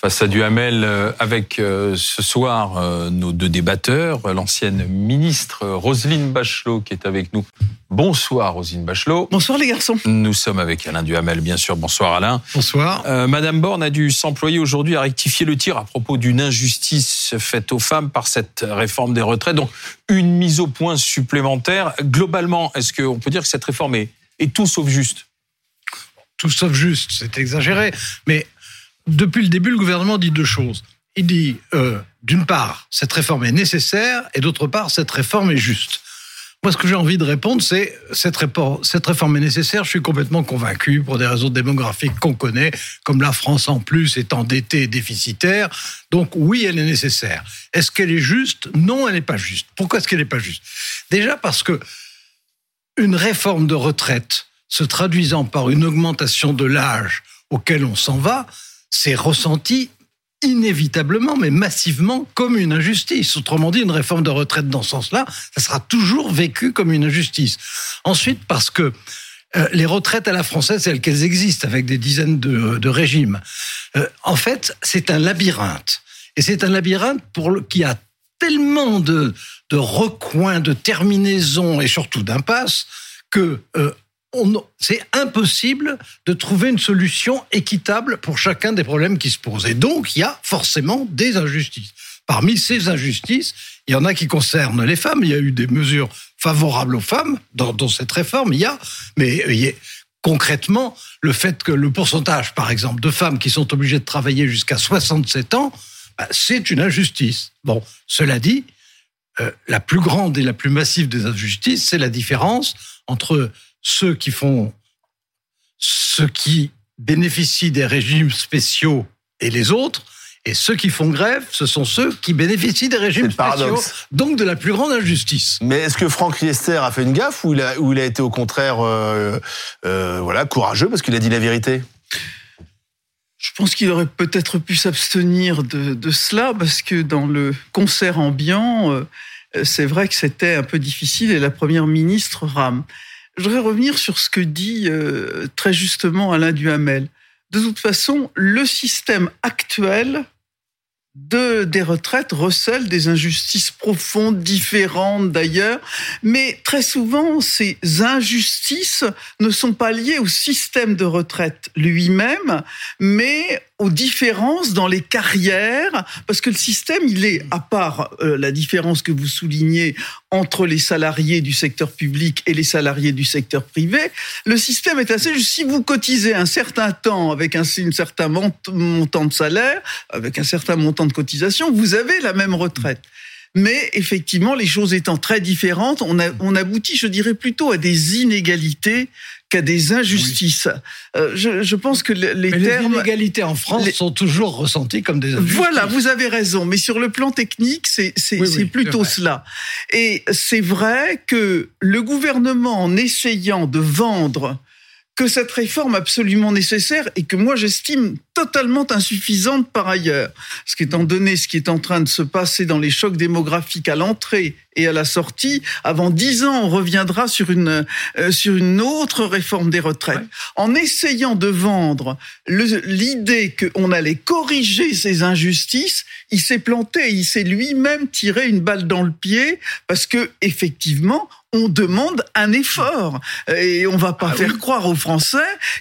face à Duhamel euh, avec euh, ce soir euh, nos deux débatteurs, l'ancienne ministre Roselyne Bachelot qui est avec nous. Bonsoir Roselyne Bachelot. Bonsoir les garçons. Nous sommes avec Alain Duhamel bien sûr. Bonsoir Alain. Bonsoir. Madame Borne a dû s'employer aujourd'hui à rectifier le tir à propos d'une injustice faite aux femmes par cette réforme des retraites. Donc une mise au point supplémentaire. Globalement, est-ce qu'on peut dire que cette réforme est, est tout sauf juste? Tout sauf juste, c'est exagéré. Mais depuis le début, le gouvernement dit deux choses. Il dit, euh, d'une part, cette réforme est nécessaire, et d'autre part, cette réforme est juste. Moi, ce que j'ai envie de répondre, c'est cette, réforme est nécessaire. Je suis complètement convaincu pour des raisons démographiques qu'on connaît, comme la France en plus est endettée et déficitaire. Donc oui, elle est nécessaire. Est-ce qu'elle est juste? Non, elle n'est pas juste. Pourquoi est-ce qu'elle n'est pas juste? Déjà parce que une réforme de retraite se traduisant par une augmentation de l'âge auquel on s'en va, c'est ressenti inévitablement, mais massivement, comme une injustice. Autrement dit, une réforme de retraite dans ce sens-là, ça sera toujours vécu comme une injustice. Ensuite, parce que euh, les retraites à la française, telles qu'elles existent, avec des dizaines de, régimes, euh, en fait, c'est un labyrinthe. Et c'est un labyrinthe pour qui a tellement de, de recoins, de terminaisons et surtout d'impasses que euh, c'est impossible de trouver une solution équitable pour chacun des problèmes qui se posent. Et donc, il y a forcément des injustices. Parmi ces injustices, il y en a qui concernent les femmes. Il y a eu des mesures favorables aux femmes dans, cette réforme. Il y a, mais concrètement, le fait que le pourcentage, par exemple, de femmes qui sont obligées de travailler jusqu'à 67 ans, bah, c'est une injustice. Bon, cela dit, euh, la plus grande et la plus massive des injustices, c'est la différence entre ceux qui font, ceux qui bénéficient des régimes spéciaux et les autres. Et ceux qui font grève, ce sont ceux qui bénéficient des régimes spéciaux, donc de la plus grande injustice. Mais est-ce que Franck Riester a fait une gaffe ou il a, il a été au contraire euh, euh, voilà, courageux parce qu'il a dit la vérité? Je pense qu'il aurait peut-être pu s'abstenir de, cela parce que dans le concert ambiant, euh, c'est vrai que c'était un peu difficile et la première ministre rame. Je voudrais revenir sur ce que dit euh, très justement Alain Duhamel. De toute façon, le système actuel de, des retraites recèle des injustices profondes, différentes d'ailleurs, mais très souvent, ces injustices ne sont pas liées au système de retraite lui-même, mais aux différences dans les carrières, parce que le système, il est, à part euh, la différence que vous soulignez entre les salariés du secteur public et les salariés du secteur privé, le système est assez juste. Si vous cotisez un certain temps avec un, certain montant de salaire, avec un certain montant de cotisation, vous avez la même retraite. Mais effectivement, les choses étant très différentes, on, a, on aboutit, je dirais, plutôt à des inégalités qu'à des injustices. Euh, je, je, pense que les mais termes... Les inégalités en France sont toujours ressenties comme des injustices. Voilà, vous avez raison. Mais sur le plan technique, c'est plutôt cela. Et c'est vrai que le gouvernement, en essayant de vendre que cette réforme absolument nécessaire et que moi j'estime totalement insuffisante par ailleurs. Ce qui étant donné ce qui est en train de se passer dans les chocs démographiques à l'entrée et à la sortie, avant dix ans, on reviendra sur une euh, sur une autre réforme des retraites. En essayant de vendre l'idée qu'on allait corriger ces injustices, il s'est planté, il s'est lui-même tiré une balle dans le pied parce que effectivement, on demande un effort et on va pas ah faire croire aux Français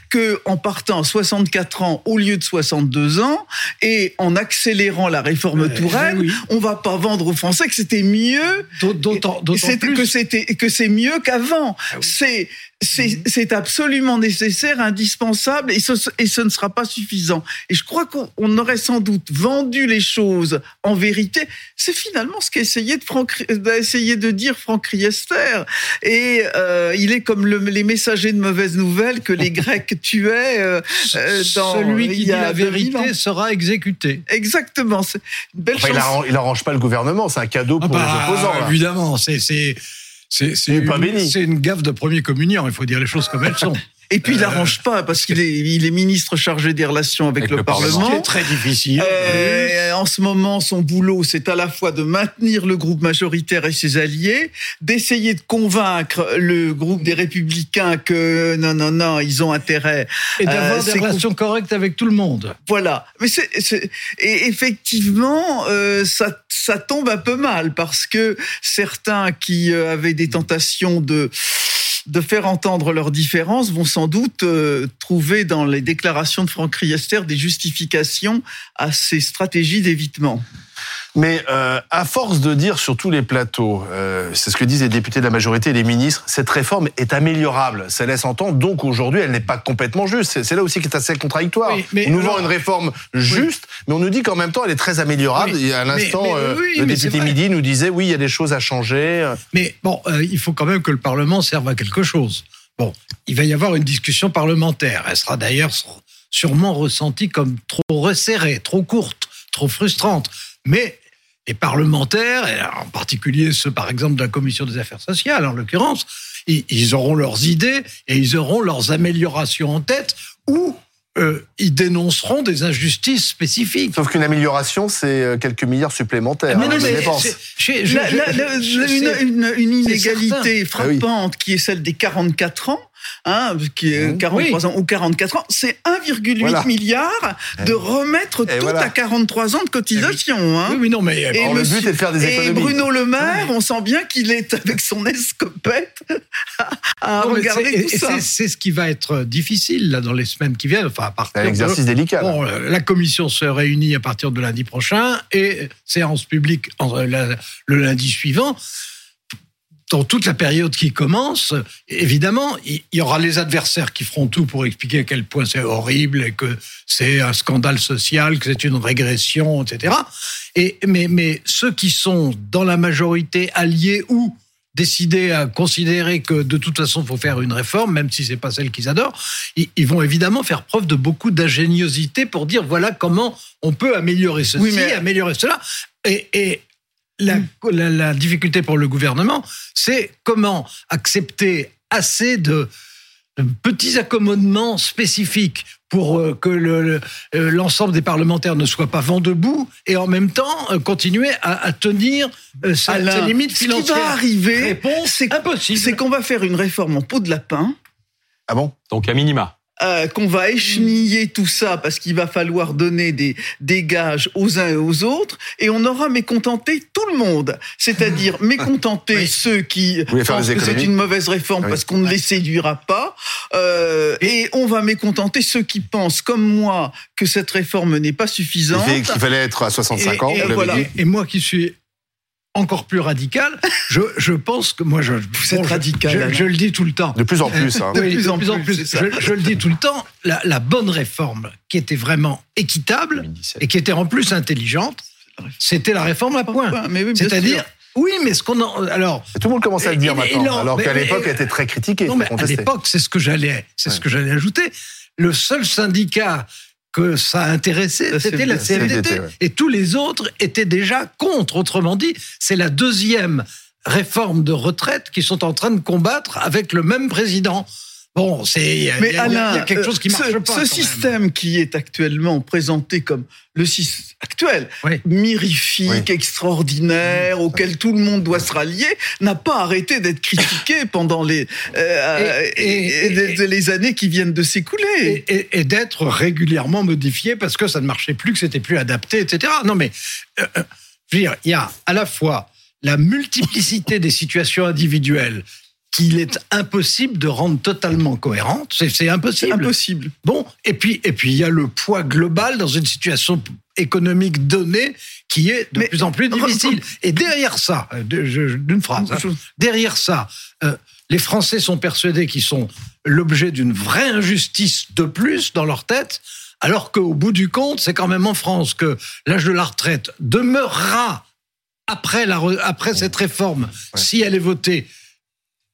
que en partant à 64 ans au lieu de 62 ans et en accélérant la réforme Touraine, on va pas vendre aux Français que c'était mieux, d'autant que c'était que c'est mieux qu'avant. Ah c'est Mhm. c'est absolument nécessaire, indispensable, et ce, et ce ne sera pas suffisant. Et je crois qu'on aurait sans doute vendu les choses en vérité. C'est finalement ce qu'a essayé de, Franck, de dire Franck Riester. Et euh, il est comme les messagers de mauvaises nouvelles que les Grecs tuaient euh, euh, dans... Celui qui dit la vérité sera exécuté. Exactement. C'est une belle chose. Il n'arrange pas le gouvernement, c'est un cadeau pour ah les bah, opposants. Évidemment, c'est c'est une, une gaffe de premier communion, il faut dire les choses comme elles sont. Et puis il Euh, n'arrange pas parce qu'il est, il est ministre chargé des relations avec, Avec le, le Parlement. C'est très difficile. Euh, en ce moment, son boulot, c'est à la fois de maintenir le groupe majoritaire et ses alliés, d'essayer de convaincre le groupe des Républicains que non, non, non, ils ont intérêt. Et d'avoir euh, des relations correctes avec tout le monde. Voilà. Mais c'est, c'est- et effectivement, euh, ça, ça tombe un peu mal parce que certains qui euh, avaient des tentations de de faire entendre leurs différences vont sans doute euh, trouver dans les déclarations de Franck Riester des justifications à ces stratégies d'évitement. Mais euh, à force de dire sur tous les plateaux, euh, c'est ce que disent les députés de la majorité et les ministres, cette réforme est améliorable. Ça laisse entendre, donc aujourd'hui, elle n'est pas complètement juste. C'est là aussi qui est assez contradictoire. Oui, mais on nous vend une réforme juste, mais on nous dit qu'en même temps, elle est très améliorable. Oui, et à l'instant, euh, oui, le député. Midi nous disait, oui, il y a des choses à changer. Mais bon, euh, il faut quand même que le Parlement serve à quelque chose. Bon, il va y avoir une discussion parlementaire. Elle sera d'ailleurs sûrement ressentie comme trop resserrée, trop courte, trop frustrante. Mais les parlementaires, et en particulier ceux par exemple de la commission des affaires sociales en l'occurrence, ils, auront leurs idées et ils auront leurs améliorations en tête ou euh, ils dénonceront des injustices spécifiques. Sauf qu'une amélioration, c'est euh, quelques milliards supplémentaires. Mais hein, non, mais c'est- La- la- la- une, sais. une- une inégalité frappante qui est celle des 44 ans, hein, qui est Mmh. 43 ans ou 44 ans, c'est 1,8 Voilà. milliard de remettre Et tout voilà. à 43 ans de cotisation. Hein. Oui, oui, non, mais Et, Alors, le but est de faire des et économies. Bruno Le Maire, on sent bien qu'il est avec son escopette à, à Non, mais regarder tout et ça. c'est- ce qui va être difficile là dans les semaines qui viennent. Enfin, à partir un de- exercice délicat. Bon, euh, la commission se réunit à partir de lundi prochain et séance publique en- la- le lundi suivant. Dans toute la période qui commence, évidemment, il y aura les adversaires qui feront tout pour expliquer à quel point c'est horrible et que c'est un scandale social, que c'est une régression, etc. Et, mais, mais ceux qui sont dans la majorité alliés ou décidés à considérer que de toute façon il faut faire une réforme, même si c'est pas celle qu'ils adorent, ils, ils vont évidemment faire preuve de beaucoup d'ingéniosité pour dire voilà comment on peut améliorer ceci, Oui, mais- améliorer cela. Et, et la, la- la difficulté pour le gouvernement, c'est comment accepter assez de, de petits accommodements spécifiques pour euh, que le- le- euh, l'ensemble des parlementaires ne soient pas vent debout et en même temps euh, continuer à, à tenir sa, Alain, sa limite ce qui financière. va arriver, Réponse c'est impossible. c'est qu'on va faire une réforme en peau de lapin. Ah bon? Donc à minima. Euh, qu'on va écheniller tout ça parce qu'il va falloir donner des, des gages aux uns et aux autres, et on aura mécontenté tout le monde. C'est-à-dire mécontenter Oui. ceux qui pensent des que c'est une mauvaise réforme Oui. parce qu'on ne les séduira pas, euh, et on va mécontenter ceux qui pensent, comme moi, que cette réforme n'est pas Il suffisante. qu'il fallait être à 65 ans, et, voilà. et moi qui suis encore plus radical, je, je pense que moi je Vous êtes je- radical, je, le dis tout le temps. De plus en plus. hein. De Oui, plus en plus. Je, je le dis tout le temps, la, la bonne réforme qui était vraiment équitable 2017. et qui était en plus intelligente, c'était la réforme à point. Oui, C'est-à-dire, oui, mais ce qu'on en, alors Et tout le monde commence à le dire Et- et maintenant, non, alors qu'à l'époque, elle était très critiquée, non, mais à l'époque, c'est ce que j'allais, c'est ce Ouais. que j'allais ajouter. Le seul syndicat que ça intéressait, c'était la CFDT, CFDT. ouais. Et tous les autres étaient déjà contre. Autrement dit, c'est la deuxième réforme de retraite qu'ils sont en train de combattre avec le même président. Bon, c'est il y, a- Mais y a- Alain, il y a quelque euh, chose qui marche ce, pas. Ce quand même. système qui est actuellement présenté comme le système actuel, Oui. mirifique, Oui. extraordinaire, auquel tout le monde doit se rallier, n'a pas arrêté d'être critiqué pendant les, euh, Et- et- et- et- et les années qui viennent de s'écouler. et, et- et d'être régulièrement modifié parce que ça ne marchait plus, que c'était plus adapté, etc. Non, mais euh, euh, je veux dire, il y a à la fois la multiplicité des situations individuelles qu'il est impossible de rendre totalement cohérentes. C'est, impossible. impossible. Bon, et puis et puis il y a le poids global dans une situation économique donnée qui est de Mais- plus en plus difficile. Et derrière ça, euh, d'une phrase, hein, derrière ça, euh, les Français sont persuadés qu'ils sont l'objet d'une vraie injustice de plus dans leur tête, alors qu'au bout du compte, c'est quand même en France que l'âge de la retraite demeurera après, la, après cette réforme, si elle est votée,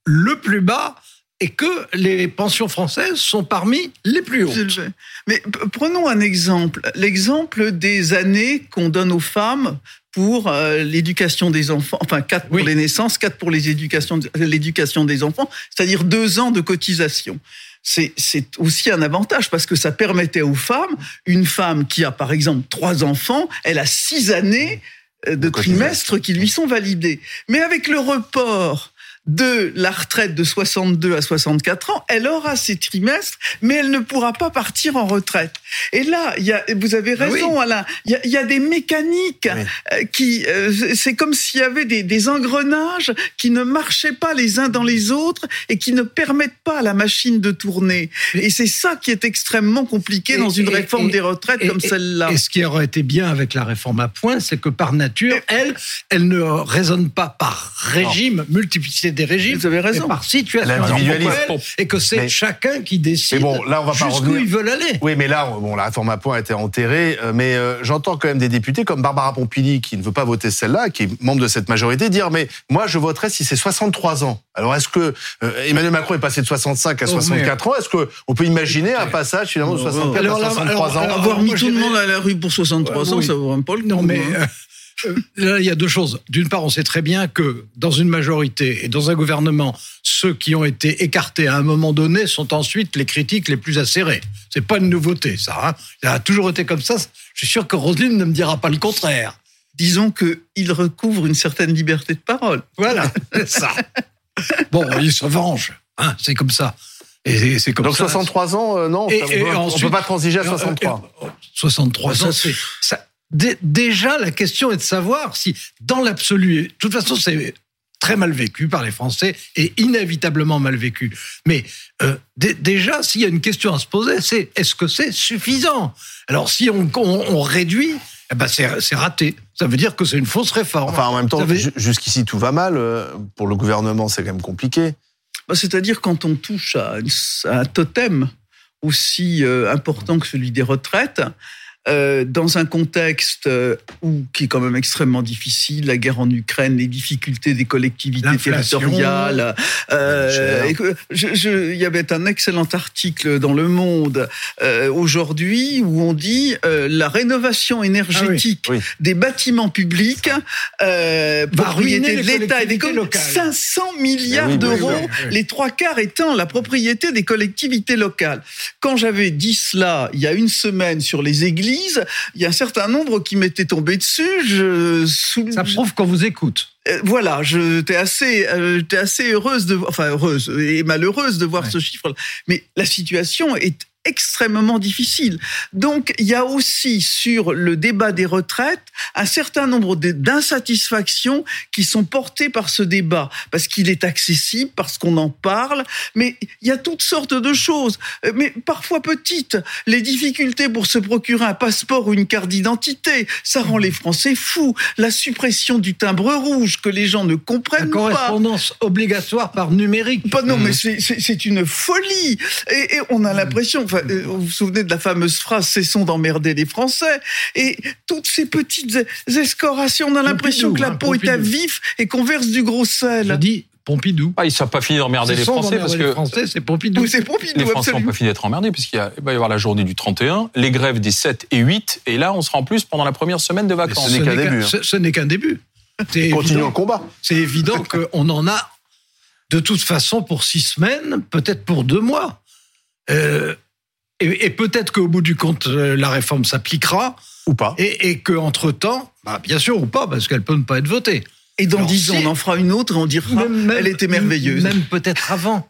le plus bas et que les pensions françaises sont parmi les plus hautes. Mais prenons un exemple. L'exemple des années qu'on donne aux femmes pour euh, l'éducation des enfants, enfin quatre pour Oui. les naissances, quatre pour les éducations, l'éducation des enfants, c'est-à-dire deux ans de cotisation. c'est aussi un avantage parce que ça permettait aux femmes, une femme qui a par exemple trois enfants, elle a six années euh, de trimestres qui lui sont validés. Mais avec le report de la retraite de 62 à 64 ans, elle aura ses trimestres, mais elle ne pourra pas partir en retraite. Et là, il y a, vous avez ah raison, Alain, il y, a, il y a, des mécaniques euh, qui, euh, c'est comme s'il y avait des, des, engrenages qui ne marchaient pas les uns dans les autres et qui ne permettent pas à la machine de tourner. Et c'est ça qui est extrêmement compliqué dans une réforme des retraites comme celle-là. Et ce qui aurait été bien avec la réforme à points, c'est que par nature, elle, elle ne raisonne pas par régime, multiplicité des régimes. Vous avez raison. par situation et que c'est chacun qui décide. Mais bon, là, on va pas revenir. ils veulent aller. Oui, mais là, bon, la réforme à points a été enterrée. Euh, mais euh, j'entends quand même des députés comme Barbara Pompili qui ne veut pas voter celle-là, qui est membre de cette majorité, dire mais moi, je voterai si c'est 63 ans. Alors, est-ce que euh, Emmanuel Macron est passé de 65 à 64 ans Est-ce que on peut imaginer un passage finalement de 64 à 63 ans? Avoir mis tout le monde à la rue pour 63 ans, ça vaut même pas le Non, mais hein. Euh, là, il y a deux choses. D'une part, on sait très bien que dans une majorité et dans un gouvernement, ceux qui ont été écartés à un moment donné sont ensuite les critiques les plus acérées. C'est pas une nouveauté, ça. Hein ça a toujours été comme ça. Je suis sûr que Roselyne ne me dira pas le contraire. Disons qu'il recouvre une certaine liberté de parole. Voilà, c'est ça. Bon, il se venge. Hein, c'est comme ça. Et c'est comme Donc 63 ans, euh, non, et, on ne peut pas transiger à 63. 63 ans, c'est ça déjà, la question est de savoir si, dans l'absolu, de toute façon, c'est très mal vécu par les Français et inévitablement mal vécu. Mais euh, déjà, s'il y a une question à se poser, c'est est-ce que c'est suffisant? Alors, si on, on, réduit, eh ben c'est raté. Ça veut dire que c'est une fausse réforme. Enfin, en même temps, jusqu'ici, tout va mal. Euh, pour le gouvernement, c'est quand même compliqué. Bah, c'est-à-dire quand on touche à, un totem aussi euh, important que celui des retraites, euh, dans un contexte euh, où, qui est quand même extrêmement difficile, la guerre en Ukraine, les difficultés des collectivités territoriales. Euh, il y avait un excellent article dans Le Monde euh, aujourd'hui où on dit la rénovation énergétique ah des bâtiments publics, propriété de l'État. Et des communes, 500 milliards d'euros, les trois quarts étant la propriété des collectivités locales. Quand j'avais dit cela il y a une semaine sur les églises, il y a un certain nombre qui m'étaient tombés dessus. Je, Ça prouve qu'on vous écoute. Euh, voilà, j'étais assez, euh, assez heureuse de, enfin heureuse et malheureuse de voir ce chiffre. Mais la situation est extrêmement difficile. Donc, il y a aussi sur le débat des retraites un certain nombre d'insatisfactions qui sont portées par ce débat, parce qu'il est accessible, parce qu'on en parle, mais il y a toutes sortes de choses, mais parfois petites. Les difficultés pour se procurer un passeport ou une carte d'identité, ça rend les Français fous. La suppression du timbre rouge que les gens ne comprennent pas. La correspondance obligatoire par numérique. Pas, non, mais mmh. c'est une folie. Et, et on a l'impression, euh, vous vous souvenez de la fameuse phrase cessons d'emmerder les Français et toutes ces petites escorations, on a l'impression que la hein, peau est à vif et qu'on verse du gros sel. Je dis Pompidou. Ah, ils ne sont pas fini d'emmerder les Français parce que les Français, c'est Pompidou. c'est Pompidou. Les Français n'ont pas fini d'être emmerdés puisqu'il va y avoir la journée du 31, les grèves des 7 et 8, et là, on sera en plus pendant la première semaine de vacances. ce n'est qu'un début. Hein. Ce, n'est qu'un début. Continuons le combat. C'est évident qu'on en a de toute façon pour six semaines, peut-être pour deux mois. Euh, et, peut-être qu'au bout du compte, euh, la réforme s'appliquera. Ou pas. Et, et qu'entre-temps, bah, bien sûr ou pas, parce qu'elle peut ne pas être votée. Et dans dix ans, on en fera une autre et on dira elle était merveilleuse. Même peut-être avant.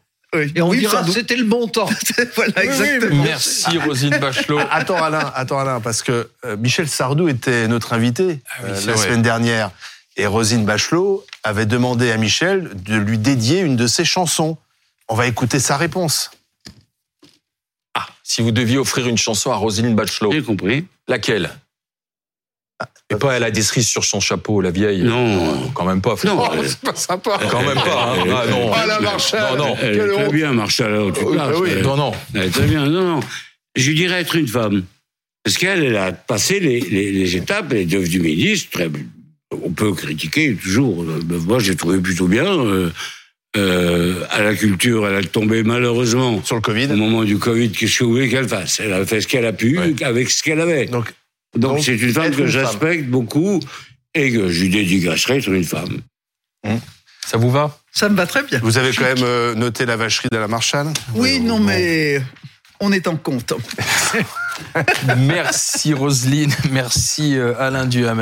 Et on dira c'était le bon temps. voilà, exactement. Merci Rosine Bachelot. attends Alain, attends Alain, parce que euh, Michel Sardou était notre invité ah euh, la semaine dernière. Et Rosine Bachelot avait demandé à Michel de lui dédier une de ses chansons. On va écouter sa réponse si vous deviez offrir une chanson à Roselyne Bachelot. J'ai compris. Laquelle? Et pas elle a des cerises sur son chapeau, la vieille. Non, quand même pas. Non, c'est pas sympa. Quand même pas. Hein. Ah non. Ah la Marshall. Non, non. Elle est très bien, Marshall. Tu oui. Non, non. Elle est très bien. Non, non. Je dirais être une femme. Parce qu'elle elle a passé les, les, les, étapes, elle est devenue ministre. On peut critiquer toujours. Moi, j'ai trouvé plutôt bien. Euh, à la culture, elle a tombé malheureusement sur le Covid. Au moment du Covid, qu'est-ce que vous voulez qu'elle fasse Elle a fait ce qu'elle a pu avec ce qu'elle avait. Donc, donc, c'est une femme que j'aspecte beaucoup et que je lui dédicacerai sur une femme. Hum. Ça vous va? Ça me va très bien. Vous avez quand même euh, noté la vacherie de la Marshall Oui, Euh, non, bon. mais on est en compte. Merci Roselyne, merci euh, Alain Duhamel.